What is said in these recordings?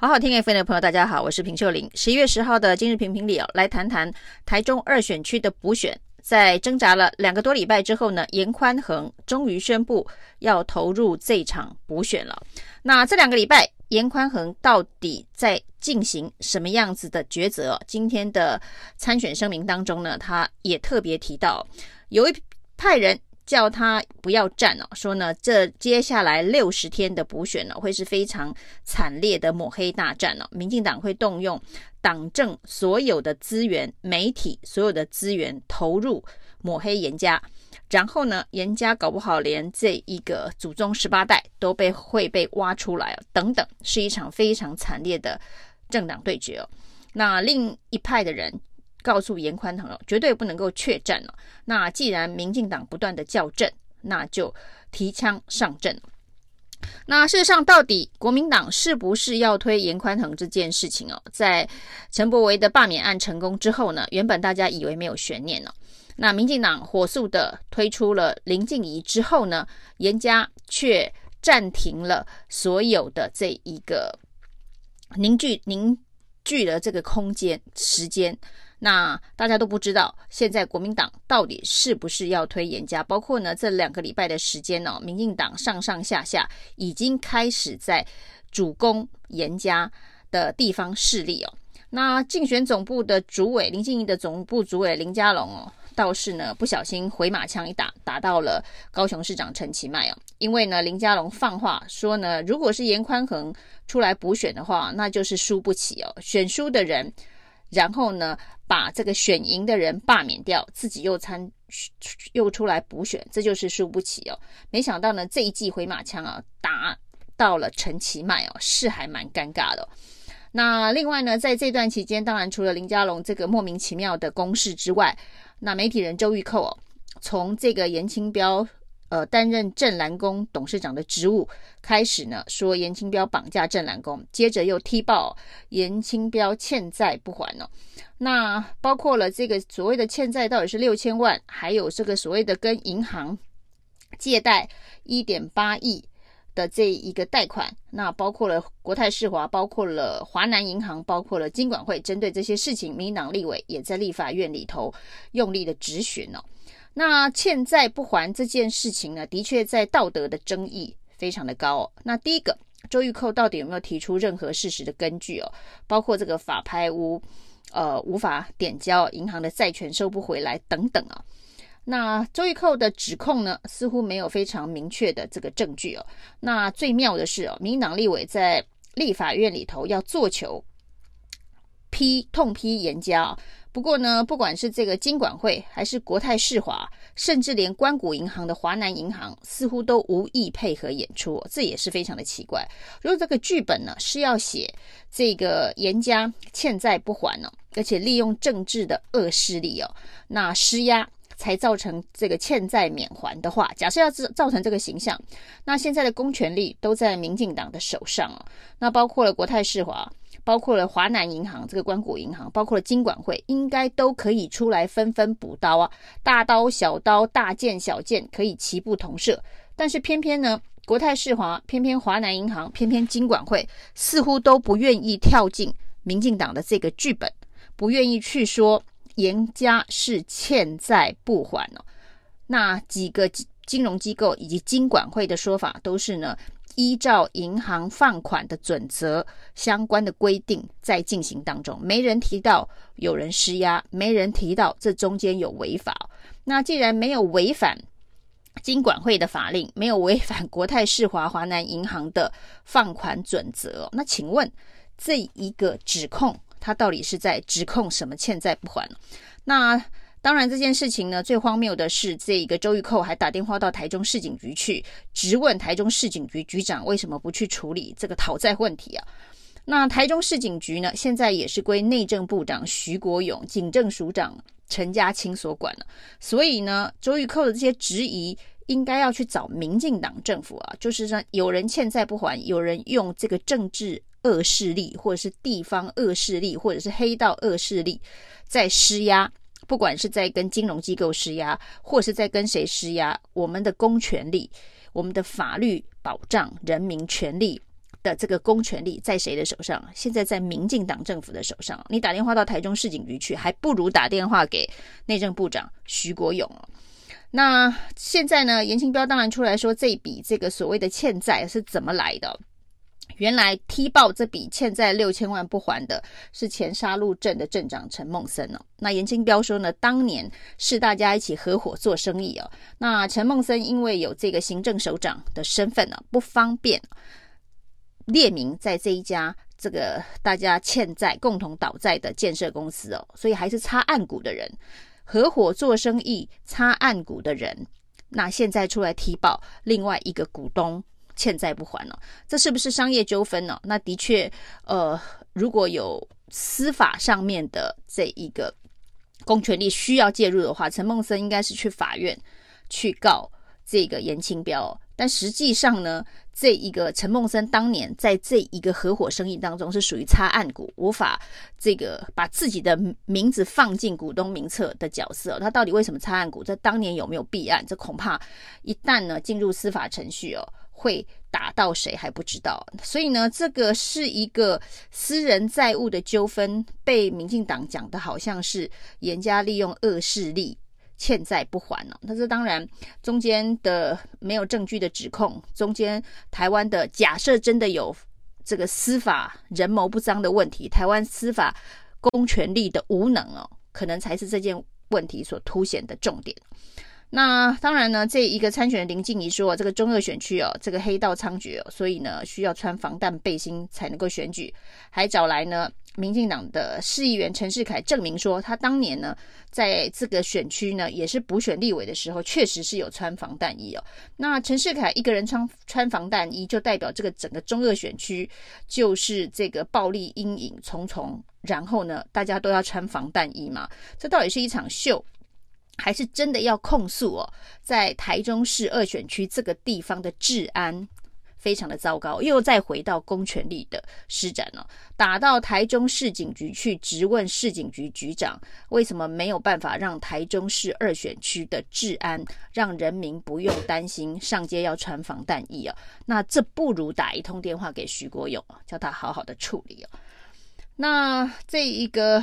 好好听 FM 的朋友，大家好，我是平秀玲。十一月十号的今日评评理哦，来谈谈台中二选区的补选。在挣扎了两个多礼拜之后呢，严宽恒终于宣布要投入这场补选了。那这两个礼拜，严宽恒到底在进行什么样子的抉择？今天的参选声明当中呢，他也特别提到，有一派人。叫他不要战哦，说呢，这接下来六十天的补选呢，会是非常惨烈的抹黑大战哦。民进党会动用党政所有的资源、媒体所有的资源投入抹黑严家，然后呢，严家搞不好连这一个祖宗十八代都被会被挖出来哦，等等，是一场非常惨烈的政党对决哦。那另一派的人。告诉严宽恒了，绝对不能够怯战了。那既然民进党不断的叫阵，那就提枪上阵。那事实上，到底国民党是不是要推严宽恒这件事情哦？在陈柏惟的罢免案成功之后呢，原本大家以为没有悬念了。那民进党火速的推出了林静怡之后呢，严家却暂停了所有的这一个凝聚凝聚的这个空间时间。那大家都不知道，现在国民党到底是不是要推严家？包括呢，这两个礼拜的时间呢、哦，民进党上上下下已经开始在主攻严家的地方势力哦。那竞选总部的主委林静怡的总部主委林佳龙哦，倒是呢不小心回马枪一打，打到了高雄市长陈其迈哦。因为呢，林佳龙放话说呢，如果是严宽恒出来补选的话，那就是输不起哦，选输的人。然后呢，把这个选赢的人罢免掉，自己又参又出来补选，这就是输不起哦。没想到呢，这一记回马枪啊，打到了陈其迈哦，是还蛮尴尬的。那另外呢，在这段期间，当然除了林佳龙这个莫名其妙的攻势之外，那媒体人周玉蔻哦，从这个严清标。呃，担任正蓝宫董事长的职务开始呢，说严清标绑架正蓝宫，接着又踢爆严清标欠债不还哦。那包括了这个所谓的欠债到底是六千万，还有这个所谓的跟银行借贷一点八亿的这一个贷款，那包括了国泰世华，包括了华南银行，包括了金管会，针对这些事情，民党立委也在立法院里头用力的质询哦。那欠债不还这件事情呢，的确在道德的争议非常的高哦。那第一个，周玉蔻到底有没有提出任何事实的根据哦？包括这个法拍屋，呃，无法点交，银行的债权收不回来等等啊。那周玉蔻的指控呢，似乎没有非常明确的这个证据哦。那最妙的是哦，民进党立委在立法院里头要做球批痛批严家。不过呢，不管是这个金管会，还是国泰世华，甚至连关谷银行的华南银行，似乎都无意配合演出，这也是非常的奇怪。如果这个剧本呢是要写这个严家欠债不还呢，而且利用政治的恶势力哦，那施压才造成这个欠债免还的话，假设要造成这个形象，那现在的公权力都在民进党的手上哦，那包括了国泰世华。包括了华南银行这个关谷银行，包括了金管会，应该都可以出来纷纷补刀啊！大刀小刀，大剑小剑，可以齐步同射。但是偏偏呢，国泰世华，偏偏华南银行，偏偏金管会，似乎都不愿意跳进民进党的这个剧本，不愿意去说颜家是欠债不还哦。那几个金融机构以及金管会的说法都是呢。依照银行放款的准则相关的规定在进行当中，没人提到有人施压，没人提到这中间有违法。那既然没有违反金管会的法令，没有违反国泰世华、华南银行的放款准则，那请问这一个指控，它到底是在指控什么欠债不还？那？当然，这件事情呢，最荒谬的是，这个周玉蔻还打电话到台中市警局去质问台中市警局局长为什么不去处理这个讨债问题啊？那台中市警局呢，现在也是归内政部长徐国勇、警政署长陈家清所管了。所以呢，周玉蔻的这些质疑，应该要去找民进党政府啊，就是说有人欠债不还，有人用这个政治恶势力，或者是地方恶势力，或者是黑道恶势力在施压。不管是在跟金融机构施压，或是在跟谁施压，我们的公权力、我们的法律保障人民权利的这个公权力在谁的手上？现在在民进党政府的手上。你打电话到台中市警局去，还不如打电话给内政部长徐国勇。那现在呢？严清标当然出来说，这笔这个所谓的欠债是怎么来的？原来踢爆这笔欠债六千万不还的是前沙鹿镇的镇长陈孟森哦。那严清标说呢，当年是大家一起合伙做生意哦。那陈孟森因为有这个行政首长的身份呢，不方便列名在这一家这个大家欠债共同倒债的建设公司哦，所以还是插暗股的人。合伙做生意、插暗股的人，那现在出来踢爆另外一个股东欠债不还了，这是不是商业纠纷呢？那的确，呃，如果有司法上面的这一个公权力需要介入的话，陈孟森应该是去法院去告这个严清标。但实际上呢，这一个陈孟森当年在这一个合伙生意当中是属于插案股，无法这个把自己的名字放进股东名册的角色。他到底为什么插案股？这当年有没有弊案？这恐怕一旦呢进入司法程序哦，会打到谁还不知道。所以呢，这个是一个私人债务的纠纷，被民进党讲的好像是严家利用恶势力。欠债不还哦？但是当然，中间的没有证据的指控，中间台湾的假设真的有这个司法人谋不臧的问题，台湾司法公权力的无能哦，可能才是这件问题所凸显的重点。那当然呢，这一个参选的林静仪说，这个中二选区哦，这个黑道猖獗哦，所以呢需要穿防弹背心才能够选举，还找来呢。民进党的市议员陈世凯证明说，他当年呢，在这个选区呢，也是补选立委的时候，确实是有穿防弹衣哦。那陈世凯一个人穿穿防弹衣，就代表这个整个中二选区就是这个暴力阴影重重。然后呢，大家都要穿防弹衣嘛？这到底是一场秀，还是真的要控诉哦？在台中市二选区这个地方的治安？非常的糟糕，又再回到公权力的施展了，打到台中市警局去质问市警局局长，为什么没有办法让台中市二选区的治安，让人民不用担心上街要穿防弹衣啊？那这不如打一通电话给徐国勇，叫他好好的处理哦。那这一个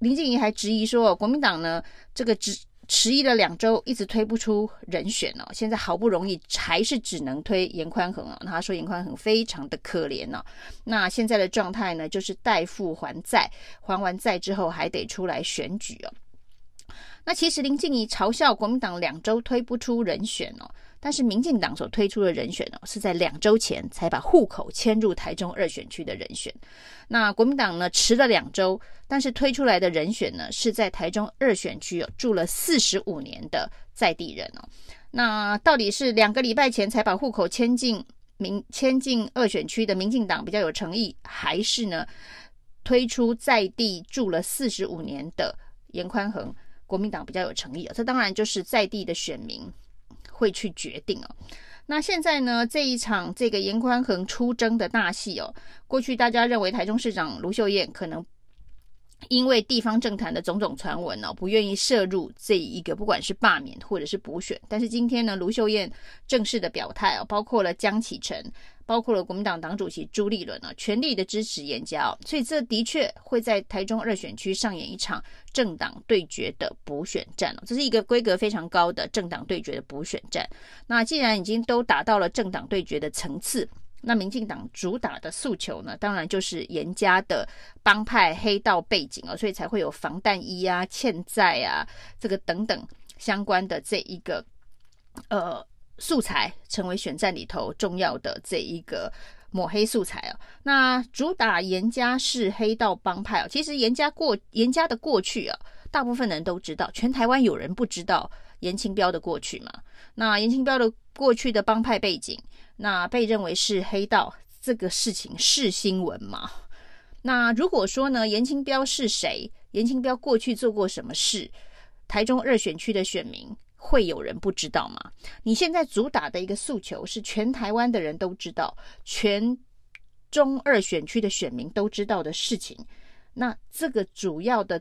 林静怡还质疑说，国民党呢这个执。迟疑了两周，一直推不出人选哦。现在好不容易还是只能推严宽恒哦。他说严宽恒非常的可怜哦。那现在的状态呢，就是代付还债，还完债之后还得出来选举哦。那其实林静怡嘲笑国民党两周推不出人选哦。但是民进党所推出的人选哦，是在两周前才把户口迁入台中二选区的人选。那国民党呢，迟了两周，但是推出来的人选呢，是在台中二选区住了四十五年的在地人哦。那到底是两个礼拜前才把户口迁进民迁进二选区的民进党比较有诚意，还是呢推出在地住了四十五年的严宽恒国民党比较有诚意啊？这当然就是在地的选民。会去决定哦。那现在呢，这一场这个严宽恒出征的大戏哦，过去大家认为台中市长卢秀燕可能因为地方政坛的种种传闻哦，不愿意涉入这一个不管是罢免或者是补选。但是今天呢，卢秀燕正式的表态哦，包括了江启臣。包括了国民党党主席朱立伦呢，全力的支持严家哦，所以这的确会在台中二选区上演一场政党对决的补选战哦，这是一个规格非常高的政党对决的补选战。那既然已经都达到了政党对决的层次，那民进党主打的诉求呢，当然就是严家的帮派黑道背景哦，所以才会有防弹衣啊、欠债啊这个等等相关的这一个呃。素材成为选战里头重要的这一个抹黑素材啊，那主打严家是黑道帮派啊，其实严家过严家的过去啊，大部分人都知道，全台湾有人不知道严清标的过去嘛？那严清标的过去的帮派背景，那被认为是黑道，这个事情是新闻吗？那如果说呢，严清标是谁？严清标过去做过什么事？台中二选区的选民。会有人不知道吗？你现在主打的一个诉求是全台湾的人都知道，全中二选区的选民都知道的事情。那这个主要的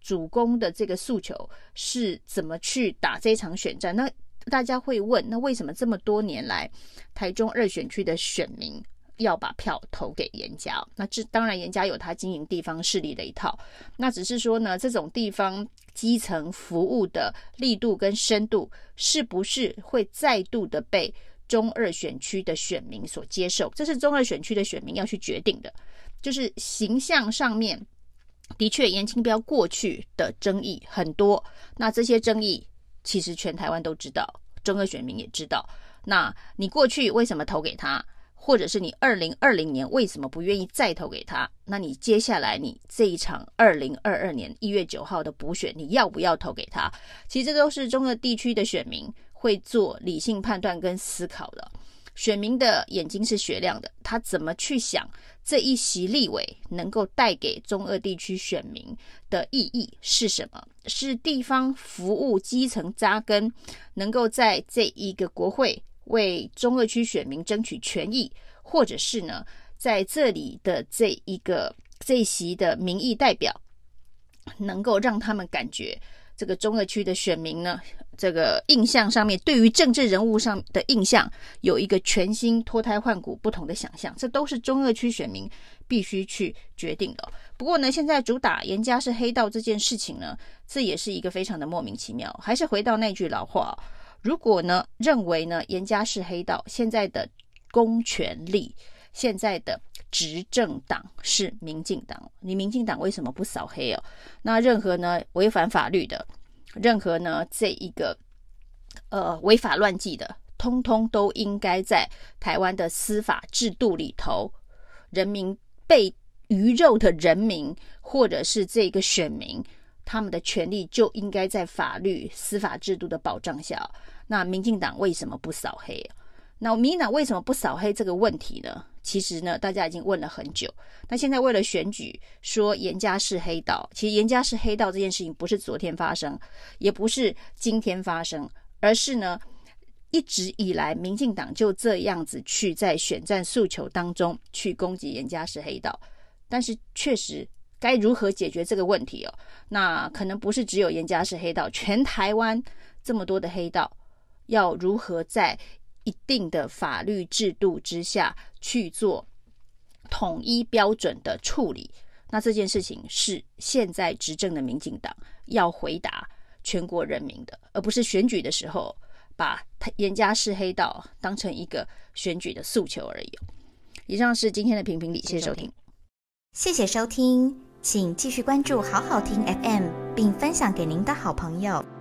主攻的这个诉求是怎么去打这场选战？那大家会问，那为什么这么多年来台中二选区的选民要把票投给严家。那这当然，严家有他经营地方势力的一套。那只是说呢，这种地方基层服务的力度跟深度，是不是会再度的被中二选区的选民所接受？这是中二选区的选民要去决定的。就是形象上面，的确严清标过去的争议很多。那这些争议，其实全台湾都知道，中二选民也知道。那你过去为什么投给他？或者是你二零二零年为什么不愿意再投给他？那你接下来你这一场二零二二年一月九号的补选，你要不要投给他？其实这都是中二地区的选民会做理性判断跟思考的。选民的眼睛是雪亮的，他怎么去想这一席立委能够带给中二地区选民的意义是什么？是地方服务基层扎根，能够在这一个国会。为中二区选民争取权益，或者是呢，在这里的这一个这一席的民意代表，能够让他们感觉这个中二区的选民呢，这个印象上面对于政治人物上的印象有一个全新脱胎换骨不同的想象，这都是中二区选民必须去决定的。不过呢，现在主打严家是黑道这件事情呢，这也是一个非常的莫名其妙。还是回到那句老话。如果呢，认为呢，严家是黑道，现在的公权力，现在的执政党是民进党，你民进党为什么不扫黑哦？那任何呢违反法律的，任何呢这一个呃违法乱纪的，通通都应该在台湾的司法制度里头，人民被鱼肉的人民，或者是这个选民。他们的权利就应该在法律司法制度的保障下。那民进党为什么不扫黑？那民进党为什么不扫黑这个问题呢？其实呢，大家已经问了很久。那现在为了选举，说严家是黑道，其实严家是黑道这件事情不是昨天发生，也不是今天发生，而是呢，一直以来民进党就这样子去在选战诉求当中去攻击严家是黑道，但是确实。该如何解决这个问题哦？那可能不是只有严家是黑道，全台湾这么多的黑道，要如何在一定的法律制度之下去做统一标准的处理？那这件事情是现在执政的民进党要回答全国人民的，而不是选举的时候把严家是黑道当成一个选举的诉求而已。以上是今天的评评理，谢谢收听，谢谢收听。请继续关注好好听 FM，并分享给您的好朋友。